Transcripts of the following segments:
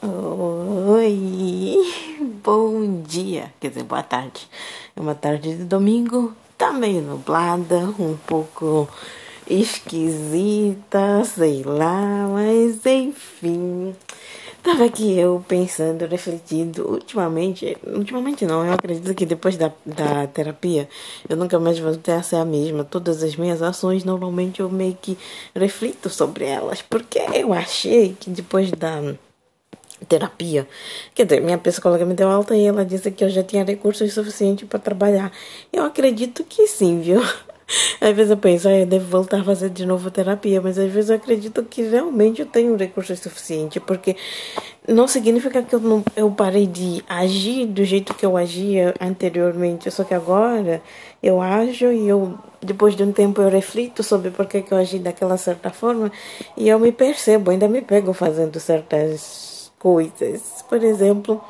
Oi, bom dia, quer dizer, boa tarde. É uma tarde de domingo, tá meio nublada, um pouco esquisita, sei lá, mas enfim. Tava aqui eu pensando, refletindo, ultimamente, ultimamente não, eu acredito que depois da, da terapia eu nunca mais vou ter a ser a mesma. Todas as minhas ações, normalmente eu meio que reflito sobre elas, porque eu achei que depois da terapia. Quer dizer, minha psicóloga me deu alta e ela disse que eu já tinha recursos suficientes para trabalhar. Eu acredito que sim, viu? Às vezes eu penso, ah, eu devo voltar a fazer de novo terapia, mas às vezes eu acredito que realmente eu tenho recursos suficientes, porque não significa que eu, não, eu parei de agir do jeito que eu agia anteriormente, só que agora eu ajo e eu, depois de um tempo, eu reflito sobre por que, eu agi daquela certa forma e eu me percebo, ainda me pego fazendo certas coisas. Por exemplo,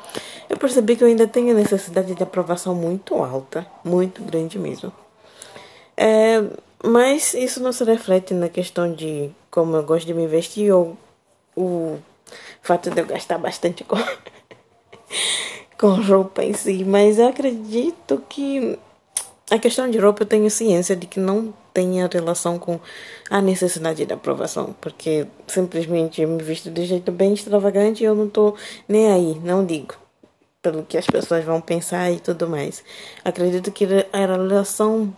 eu percebi que eu ainda tenho necessidade de aprovação muito alta, muito grande mesmo. É, mas isso não se reflete na questão de como eu gosto de me vestir ou o fato de eu gastar bastante com, com roupa em si. Mas eu acredito que a questão de roupa eu tenho ciência de que não tenha relação com a necessidade da aprovação, porque simplesmente me visto de jeito bem extravagante e eu não estou nem aí, não digo pelo que as pessoas vão pensar e tudo mais. Acredito que a relação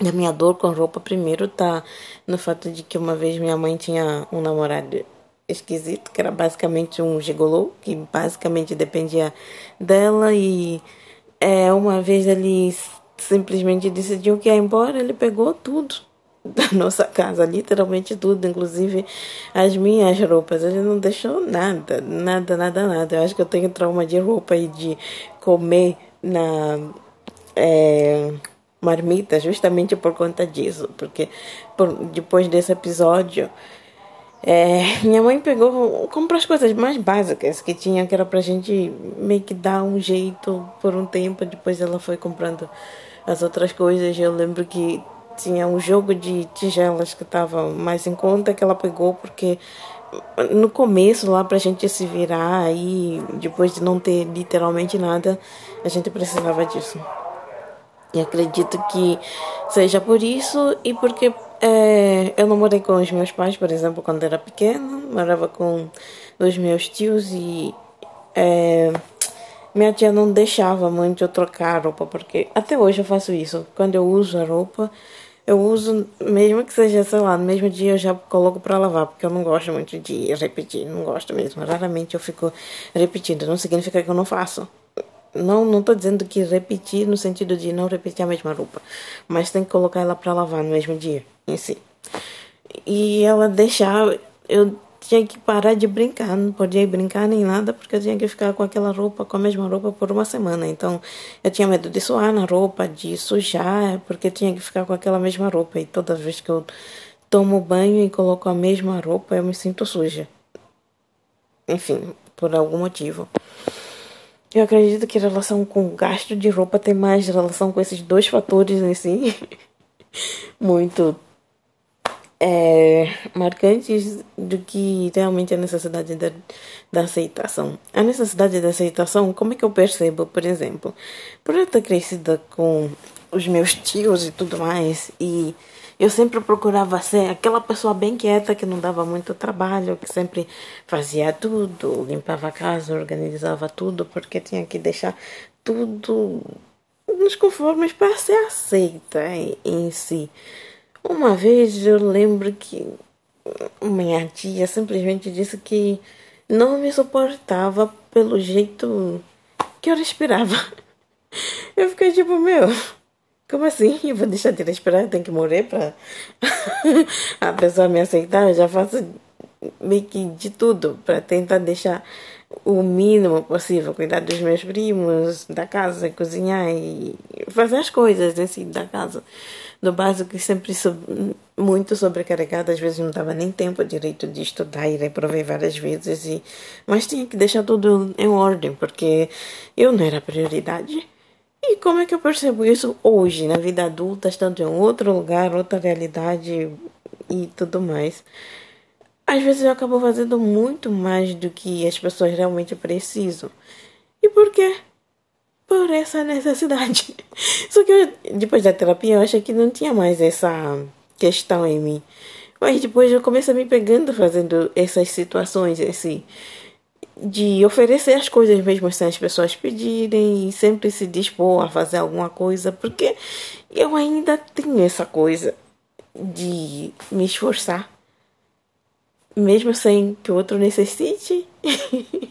da minha dor com roupa primeiro tá no fato de que uma vez minha mãe tinha um namorado esquisito, que era basicamente um gigolô, que basicamente dependia dela e é, uma vez ele simplesmente decidiu que ia embora, ele pegou tudo da nossa casa, literalmente tudo, inclusive as minhas roupas. Ele não deixou nada, nada, nada, nada. Eu acho que eu tenho trauma de roupa e de comer na é, marmita justamente por conta disso, porque por, depois desse episódio é, minha mãe pegou, comprou as coisas mais básicas que tinha, que era pra gente meio que dar um jeito por um tempo. Depois ela foi comprando as outras coisas. Eu lembro que tinha um jogo de tigelas que estava mais em conta que ela pegou porque no começo lá pra gente se virar aí depois de não ter literalmente nada a gente precisava disso e acredito que seja por isso e porque é, eu não morei com os meus pais por exemplo quando era pequena morava com os meus tios e é, minha tia não deixava muito eu trocar roupa, porque até hoje eu faço isso. Quando eu uso a roupa, eu uso, mesmo que seja, sei lá, no mesmo dia eu já coloco para lavar, porque eu não gosto muito de repetir, não gosto mesmo. Raramente eu fico repetindo, não significa que eu não faço. Não, não tô dizendo que repetir no sentido de não repetir a mesma roupa, mas tem que colocar ela para lavar no mesmo dia em si. E ela deixava, eu tinha que parar de brincar, não podia brincar nem nada, porque eu tinha que ficar com aquela roupa, com a mesma roupa por uma semana. Então, eu tinha medo de suar na roupa, de sujar, porque tinha que ficar com aquela mesma roupa. E toda vez que eu tomo banho e coloco a mesma roupa, eu me sinto suja. Enfim, por algum motivo. Eu acredito que a relação com o gasto de roupa tem mais relação com esses dois fatores em si. Muito é, marcantes do que realmente a necessidade da, da aceitação. A necessidade da aceitação, como é que eu percebo, por exemplo? Por eu ter crescido com os meus tios e tudo mais, e eu sempre procurava ser aquela pessoa bem quieta que não dava muito trabalho, que sempre fazia tudo, limpava a casa, organizava tudo, porque tinha que deixar tudo nos conformes para ser aceita em, si. Uma vez eu lembro que minha tia simplesmente disse que não me suportava pelo jeito que eu respirava. Eu fiquei tipo, meu, como assim? Eu vou deixar de respirar? Tenho que morrer pra a pessoa me aceitar? Eu já faço meio que de tudo para tentar deixar o mínimo possível, cuidar dos meus primos, da casa, cozinhar e fazer as coisas assim da casa. Do básico sempre muito sobrecarregada, às vezes não dava nem tempo direito de estudar e reprovei várias vezes, e, mas tinha que deixar tudo em ordem, porque eu não era prioridade. E como é que eu percebo isso hoje, na vida adulta, estando em outro lugar, outra realidade e tudo mais? às vezes eu acabo fazendo muito mais do que as pessoas realmente precisam. E por quê? Por essa necessidade. Só que eu, depois da terapia eu achei que não tinha mais essa questão em mim. Mas depois eu comecei a me pegando fazendo essas situações, assim, de oferecer as coisas mesmo sem as pessoas pedirem e sempre se dispor a fazer alguma coisa, porque eu ainda tenho essa coisa de me esforçar, mesmo sem que o outro necessite,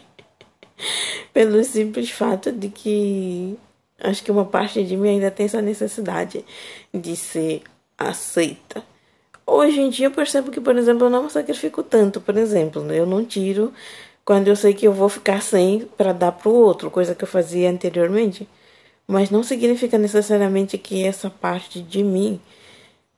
pelo simples fato de que acho que uma parte de mim ainda tem essa necessidade de ser aceita. Hoje em dia eu percebo que, por exemplo, eu não me sacrifico tanto. Por exemplo, né? eu não tiro quando eu sei que eu vou ficar sem para dar para o outro, coisa que eu fazia anteriormente. Mas não significa necessariamente que essa parte de mim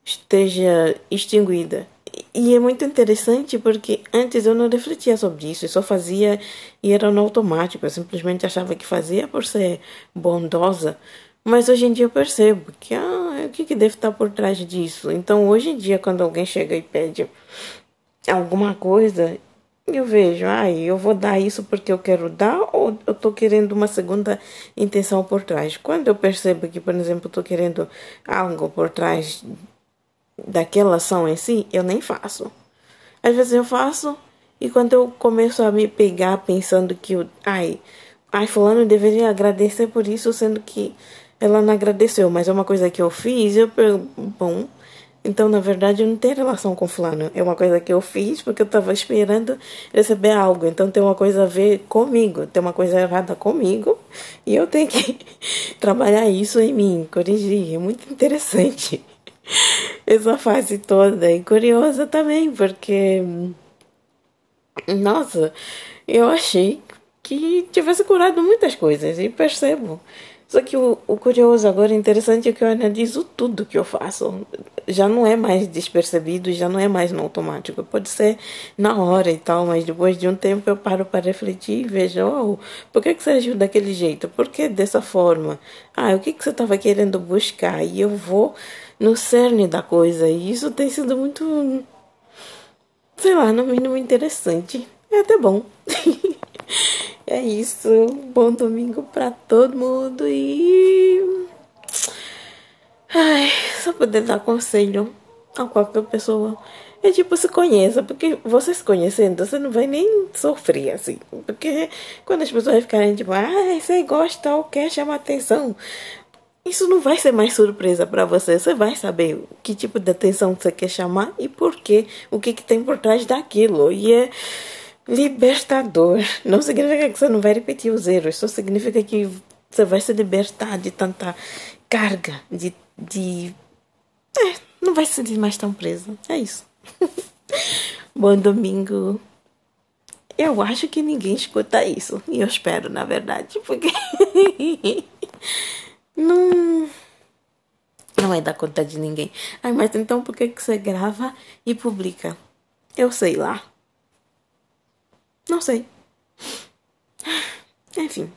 esteja extinguida. E é muito interessante porque antes eu não refletia sobre isso, eu só fazia e era no automático, eu simplesmente achava que fazia por ser bondosa. Mas hoje em dia eu percebo que ah, o que, que deve estar por trás disso. Então hoje em dia, quando alguém chega e pede alguma coisa, eu vejo, ai, eu vou dar isso porque eu quero dar ou eu estou querendo uma segunda intenção por trás. Quando eu percebo que, por exemplo, estou querendo algo por trás daquela ação em si, eu nem faço. Às vezes eu faço e quando eu começo a me pegar pensando que, ai, ai, fulano deveria agradecer por isso, sendo que ela não agradeceu, mas é uma coisa que eu fiz, eu bom, então na verdade não tem relação com fulano, é uma coisa que eu fiz porque eu estava esperando receber algo, então tem uma coisa a ver comigo, tem uma coisa errada comigo e eu tenho que trabalhar isso em mim, corrigir, é muito interessante essa fase toda. E curiosa também, porque nossa, eu achei que tivesse curado muitas coisas e percebo só que o, o curioso agora, interessante, é que eu analiso tudo que eu faço. Já não é mais despercebido, já não é mais no automático. Pode ser na hora e tal, mas depois de um tempo eu paro para refletir e vejo, oh, por que, que você agiu daquele jeito? Por que dessa forma? Ah, o que, que você estava querendo buscar? E eu vou no cerne da coisa. E isso tem sido muito, sei lá, no mínimo interessante. É até bom. É isso. Bom domingo pra todo mundo e. Ai, só poder dar conselho a qualquer pessoa. É tipo, se conheça, porque você se conhecendo, você não vai nem sofrer assim. Porque quando as pessoas ficarem tipo, ah, você gosta ou quer chamar atenção, isso não vai ser mais surpresa para você. Você vai saber que tipo de atenção você quer chamar e por quê, o que, que tem por trás daquilo. E é libertador. Não significa que você não vai repetir os erros, só significa que você vai se libertar de tanta carga, de. de... É, não vai se sentir mais tão preso. É isso. Bom domingo. Eu acho que ninguém escuta isso. E eu espero, na verdade, porque. não. Não vai dar conta de ninguém. Ai, mas então por que, que você grava e publica? Eu sei lá. Não sei. Enfim.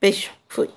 Beijo. Fui.